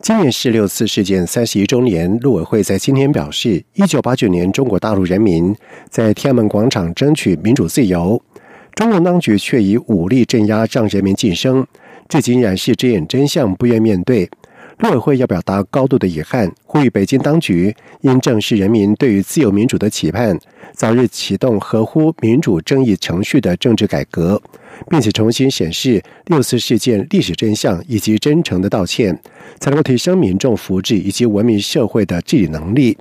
今年是六四事件三十一周年，陆委会在今天表示，一九八九年中国大陆人民在天安门广场争取民主自由，中共当局却以武力镇压，让人民晋升，至今仍是遮掩真相，不愿面对。陆委会要表达高度的遗憾，呼吁北京当局应正视人民对于自由民主的期盼，早日启动合乎民主正义程序的政治改革，并且重新审视六四事件历史真相以及真诚的道歉，才能够提升民众福祉以及文明社会的治理能力。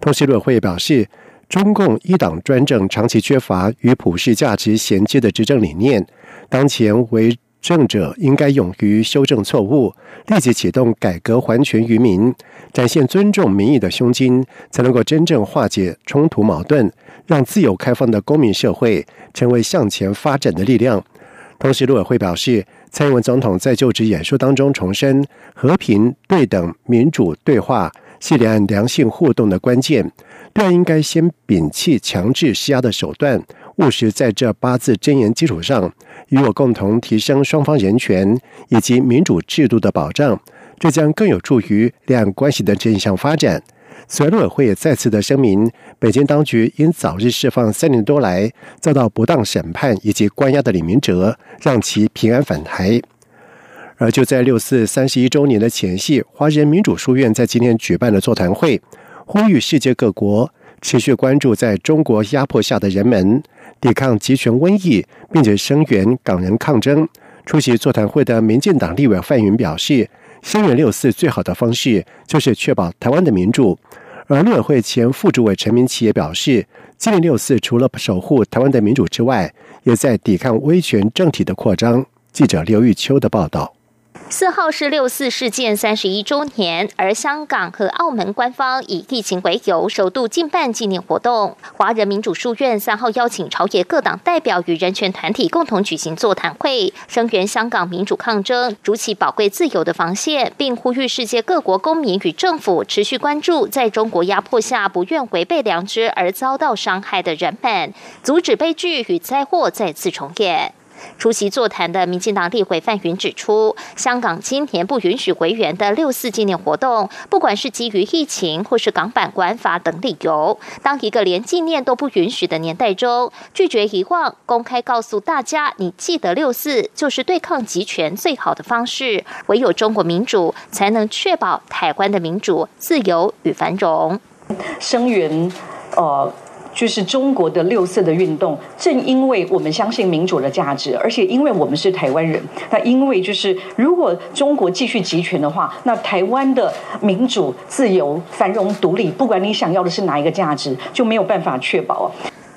同时，陆委会也表示，中共一党专政长期缺乏与普世价值衔接的执政理念，当前为。政者应该勇于修正错误，立即启动改革还权于民，展现尊重民意的胸襟，才能够真正化解冲突矛盾，让自由开放的公民社会成为向前发展的力量。同时，陆委会表示，蔡英文总统在就职演说当中重申，和平、对等、民主对话是两岸良性互动的关键，对岸应该先摒弃强制施压的手段。务实在这八字真言基础上，与我共同提升双方人权以及民主制度的保障，这将更有助于两岸关系的正向发展。此外，陆委会也再次的声明，北京当局应早日释放三年多来遭到不当审判以及关押的李明哲，让其平安返台。而就在六四三十一周年的前夕，华人民主书院在今天举办了座谈会，呼吁世界各国持续关注在中国压迫下的人们。抵抗集权瘟疫，并且声援港人抗争。出席座谈会的民进党立委范云表示，声援六四最好的方式就是确保台湾的民主。而陆委会前副主委陈明奇也表示，今年六四除了守护台湾的民主之外，也在抵抗威权政体的扩张。记者刘玉秋的报道。四号是六四事件三十一周年，而香港和澳门官方以疫情为由，首度禁办纪念活动。华人民主书院三号邀请朝野各党代表与人权团体共同举行座谈会，声援香港民主抗争，筑起宝贵自由的防线，并呼吁世界各国公民与政府持续关注在中国压迫下不愿违背良知而遭到伤害的人们，阻止悲剧与灾祸再次重演。出席座谈的民进党立委范云指出，香港今年不允许回援的六四纪念活动，不管是基于疫情或是港版管法等理由，当一个连纪念都不允许的年代中，拒绝遗忘，公开告诉大家，你记得六四就是对抗集权最好的方式。唯有中国民主，才能确保台湾的民主、自由与繁荣。声援，呃。就是中国的六色的运动，正因为我们相信民主的价值，而且因为我们是台湾人，那因为就是如果中国继续集权的话，那台湾的民主、自由、繁荣、独立，不管你想要的是哪一个价值，就没有办法确保。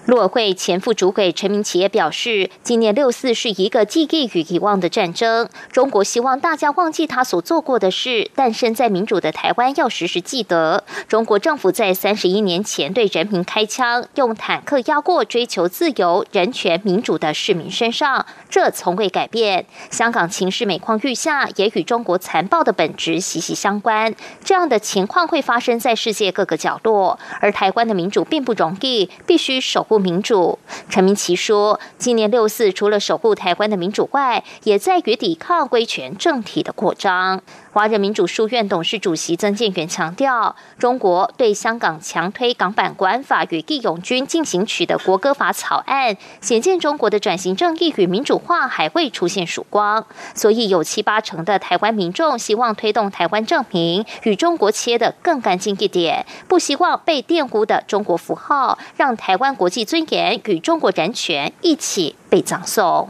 陆委会前副主委陈明奇也表示，今年六四是一个记忆与遗忘的战争。中国希望大家忘记他所做过的事，但身在民主的台湾要时时记得，中国政府在三十一年前对人民开枪，用坦克压过追求自由、人权、民主的市民身上，这从未改变。香港情势每况愈下，也与中国残暴的本质息息相关。这样的情况会发生在世界各个角落，而台湾的民主并不容易，必须守。民主，陈明奇说，今年六四除了守护台湾的民主外，也在于抵抗威权政体的扩张。华人民主书院董事主席曾建元强调，中国对香港强推港版国安法与义勇军进行曲的国歌法草案，显见中国的转型正义与民主化还未出现曙光。所以有七八成的台湾民众希望推动台湾证明与中国切得更干净一点，不希望被玷污的中国符号，让台湾国际尊严与中国人权一起被葬送。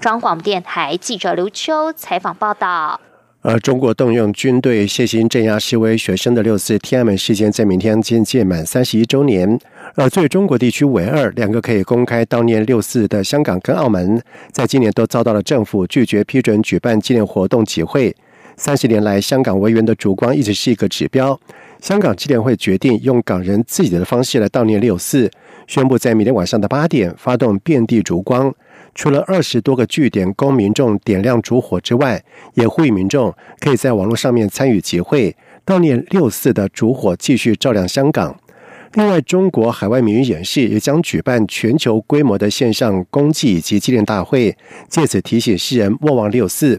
中广电台记者刘秋采访报道。而中国动用军队血腥镇压示威学生的六四天安门事件，在明天将届满三十一周年。而作为中国地区唯二两个可以公开悼念六四的香港跟澳门，在今年都遭到了政府拒绝批准举办纪念活动集会。三十年来，香港维园的烛光一直是一个指标。香港纪念会决定用港人自己的方式来悼念六四，宣布在明天晚上的八点发动遍地烛光。除了二十多个据点供民众点亮烛火之外，也呼吁民众可以在网络上面参与集会悼念六四的烛火，继续照亮香港。另外，中国海外名誉演示也将举办全球规模的线上公祭以及纪念大会，借此提醒世人莫忘六四。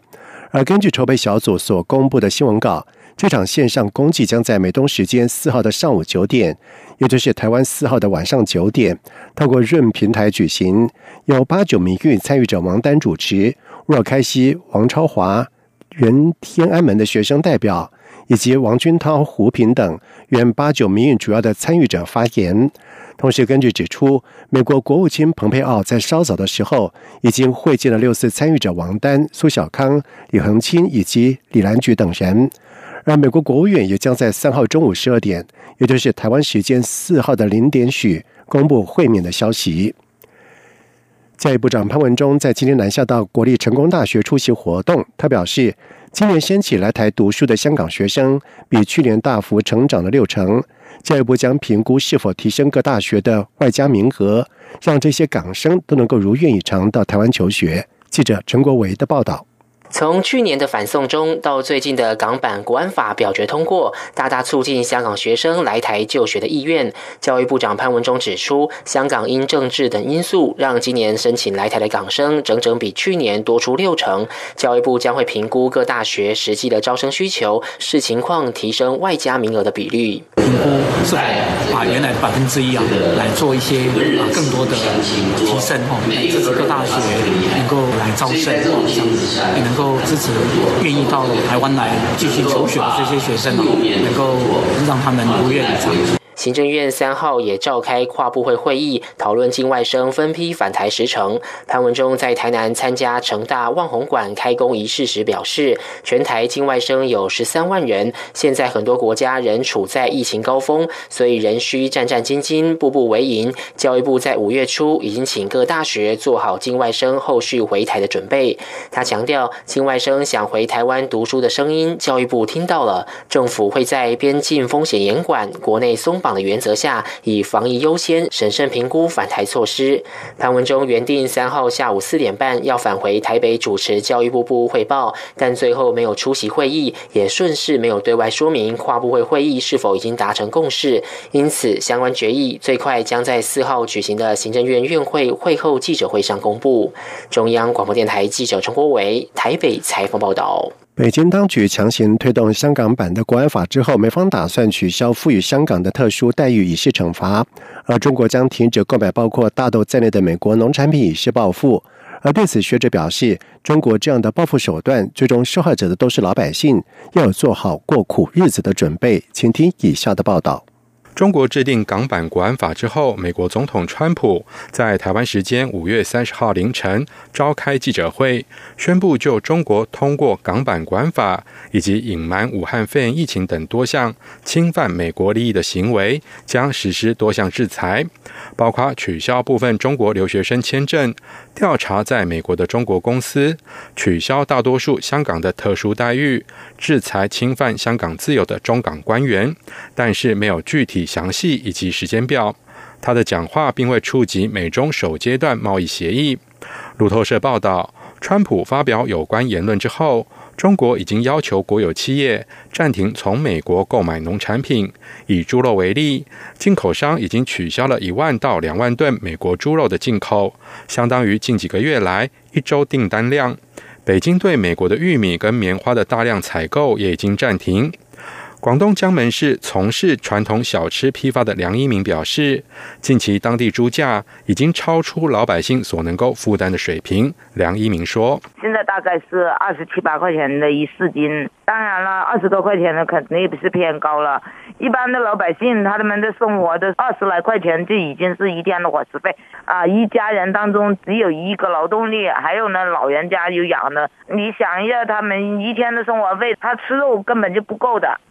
而根据筹备小组所公布的新闻稿，这场线上公祭将在美东时间四号的上午九点，也就是台湾四号的晚上九点，透过润平台举行，由八九名运参与者王丹主持，若开西、王超华、原天安门的学生代表。以及王军涛、胡平等原八九民运主要的参与者发言。同时，根据指出，美国国务卿蓬佩奥在稍早的时候已经会见了六四参与者王丹、苏小康、李恒清以及李兰菊等人。而美国国务院也将在三号中午十二点，也就是台湾时间四号的零点许，公布会面的消息。教育部长潘文忠在今天南下到国立成功大学出席活动，他表示。今年掀起来台读书的香港学生比去年大幅成长了六成，教育部将评估是否提升各大学的外加名额，让这些港生都能够如愿以偿到台湾求学。记者陈国维的报道。从去年的反送中到最近的港版国安法表决通过，大大促进香港学生来台就学的意愿。教育部长潘文忠指出，香港因政治等因素，让今年申请来台的港生整整比去年多出六成。教育部将会评估各大学实际的招生需求，视情况提升外加名额的比率。评估是否把原来的百分之一啊，来做一些啊更多的提升哦，支持各大学能够来招生哦，这样也能够。够支持愿意到台湾来继续求学的这些学生，能够让他们如愿以偿。行政院三号也召开跨部会会议，讨论境外生分批返台时程。潘文忠在台南参加成大望红馆开工仪式时表示，全台境外生有十三万人，现在很多国家仍处在疫情高峰，所以仍需战战兢兢、步步为营。教育部在五月初已经请各大学做好境外生后续回台的准备。他强调，境外生想回台湾读书的声音，教育部听到了，政府会在边境风险严管、国内松绑。的原则下，以防疫优先，审慎评估返台措施。潘文忠原定三号下午四点半要返回台北主持教育部部务汇报，但最后没有出席会议，也顺势没有对外说明跨部会会议是否已经达成共识。因此，相关决议最快将在四号举行的行政院院会会后记者会上公布。中央广播电台记者陈国伟台北采访报道。北京当局强行推动香港版的国安法之后，美方打算取消赋予香港的特殊待遇以示惩罚，而中国将停止购买包括大豆在内的美国农产品以示报复。而对此，学者表示，中国这样的报复手段，最终受害者的都是老百姓，要做好过苦日子的准备。请听以下的报道。中国制定港版国安法之后，美国总统川普在台湾时间五月三十号凌晨召开记者会，宣布就中国通过港版国安法以及隐瞒武汉肺炎疫情等多项侵犯美国利益的行为，将实施多项制裁，包括取消部分中国留学生签证、调查在美国的中国公司、取消大多数香港的特殊待遇、制裁侵犯香港自由的中港官员，但是没有具体。详细以及时间表，他的讲话并未触及美中首阶段贸易协议。路透社报道，川普发表有关言论之后，中国已经要求国有企业暂停从美国购买农产品。以猪肉为例，进口商已经取消了一万到两万吨美国猪肉的进口，相当于近几个月来一周订单量。北京对美国的玉米跟棉花的大量采购也已经暂停。广东江门市从事传统小吃批发的梁一鸣表示，近期当地猪价已经超出老百姓所能够负担的水平。梁一鸣说：“现在大概是二十七八块钱的一四斤，当然了，二十多块钱的肯定不是偏高了。一般的老百姓，他们的生活的二十来块钱就已经是一天的伙食费啊！一家人当中只有一个劳动力，还有呢老人家有养的，你想一下，他们一天的生活费，他吃肉根本就不够的。”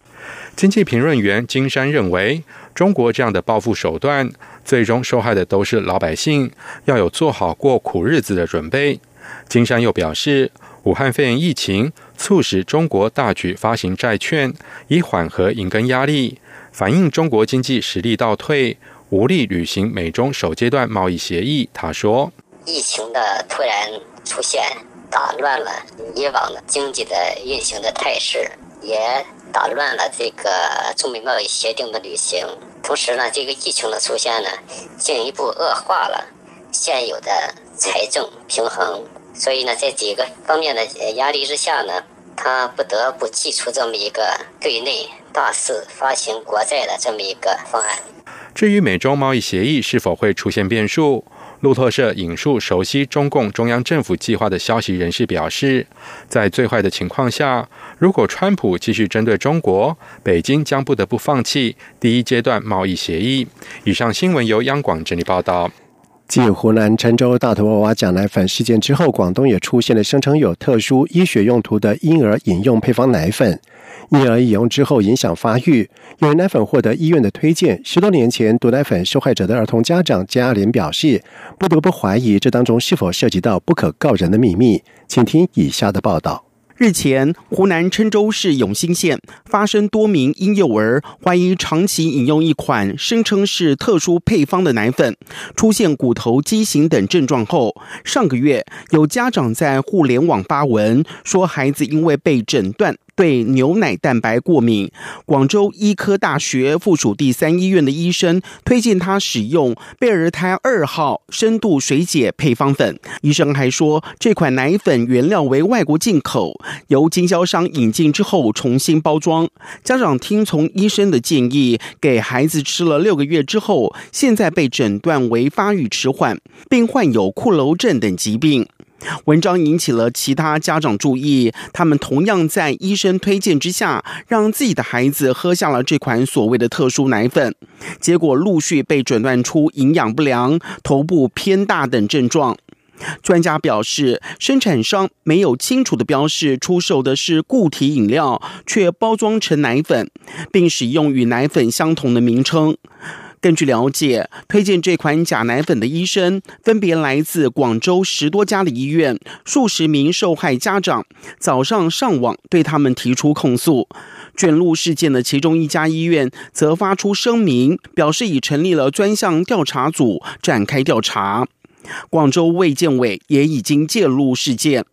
经济评论员金山认为，中国这样的报复手段，最终受害的都是老百姓，要有做好过苦日子的准备。金山又表示，武汉肺炎疫情促使中国大举发行债券，以缓和银根压力，反映中国经济实力倒退，无力履行美中首阶段贸易协议。他说：“疫情的突然出现，打乱了以往的经济的运行的态势，也打乱了这个中美贸易协定的履行。同时呢，这个疫情的出现呢，进一步恶化了现有的财政平衡。”所以呢，在几个方面的压力之下呢，他不得不祭出这么一个对内大肆发行国债的这么一个方案。至于美中贸易协议是否会出现变数，路透社引述熟悉中共中央政府计划的消息人士表示，在最坏的情况下，如果川普继续针对中国，北京将不得不放弃第一阶段贸易协议。以上新闻由央广整理报道。继湖南郴州大头娃娃假奶粉事件之后，广东也出现了声称有特殊医学用途的婴儿饮用配方奶粉。婴儿饮用之后影响发育，有奶粉获得医院的推荐。十多年前毒奶粉受害者的儿童家长加莲表示，不得不怀疑这当中是否涉及到不可告人的秘密。请听以下的报道。日前，湖南郴州市永兴县发生多名婴幼儿怀疑长期饮用一款声称是特殊配方的奶粉，出现骨头畸形等症状后，上个月有家长在互联网发文说，孩子因为被诊断。对牛奶蛋白过敏，广州医科大学附属第三医院的医生推荐他使用贝尔胎二号深度水解配方粉。医生还说，这款奶粉原料为外国进口，由经销商引进之后重新包装。家长听从医生的建议，给孩子吃了六个月之后，现在被诊断为发育迟缓，并患有骷髅症等疾病。文章引起了其他家长注意，他们同样在医生推荐之下，让自己的孩子喝下了这款所谓的特殊奶粉，结果陆续被诊断出营养不良、头部偏大等症状。专家表示，生产商没有清楚的标示出售的是固体饮料，却包装成奶粉，并使用与奶粉相同的名称。根据了解，推荐这款假奶粉的医生分别来自广州十多家的医院，数十名受害家长早上上网对他们提出控诉。卷入事件的其中一家医院则发出声明，表示已成立了专项调查组展开调查。广州卫健委也已经介入事件。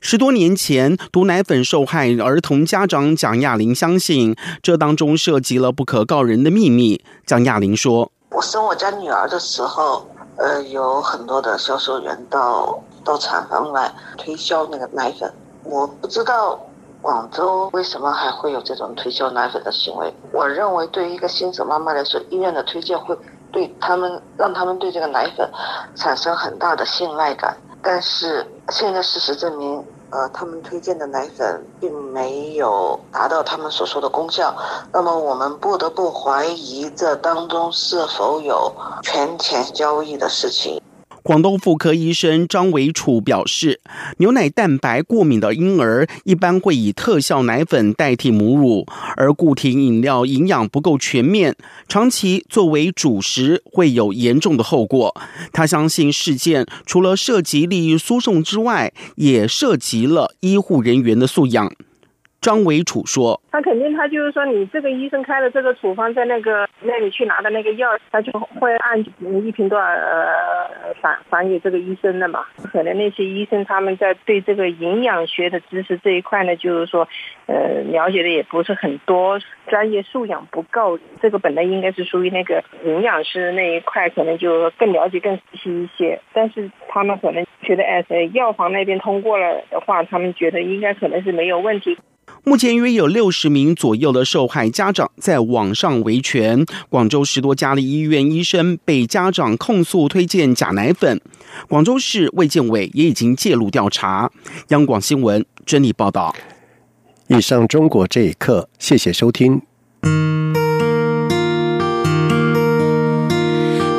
十多年前，毒奶粉受害儿童家长蒋亚玲相信，这当中涉及了不可告人的秘密。蒋亚玲说：“我生我家女儿的时候，呃，有很多的销售员到到厂房来推销那个奶粉。我不知道广州为什么还会有这种推销奶粉的行为。我认为，对于一个新手妈妈来说，医院的推荐会对他们让他们对这个奶粉产生很大的信赖感。”但是现在事实证明，呃，他们推荐的奶粉并没有达到他们所说的功效，那么我们不得不怀疑这当中是否有权钱交易的事情。广东妇科医生张伟楚表示，牛奶蛋白过敏的婴儿一般会以特效奶粉代替母乳，而固体饮料营养不够全面，长期作为主食会有严重的后果。他相信事件除了涉及利益输送之外，也涉及了医护人员的素养。张维楚说：“他肯定，他就是说，你这个医生开的这个处方，在那个那里去拿的那个药，他就会按一瓶多少呃返返给这个医生的嘛。可能那些医生他们在对这个营养学的知识这一块呢，就是说，呃，了解的也不是很多，专业素养不够。这个本来应该是属于那个营养师那一块，可能就更了解更细一些。但是他们可能觉得，哎，药房那边通过了的话，他们觉得应该可能是没有问题。”目前约有六十名左右的受害家长在网上维权。广州十多家的医院医生被家长控诉推荐假奶粉，广州市卫健委也已经介入调查。央广新闻真理报道。以上中国这一刻，谢谢收听。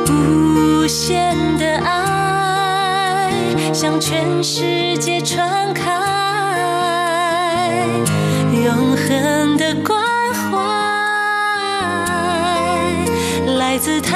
无限的爱向全世界传开。永恒的关怀，来自他。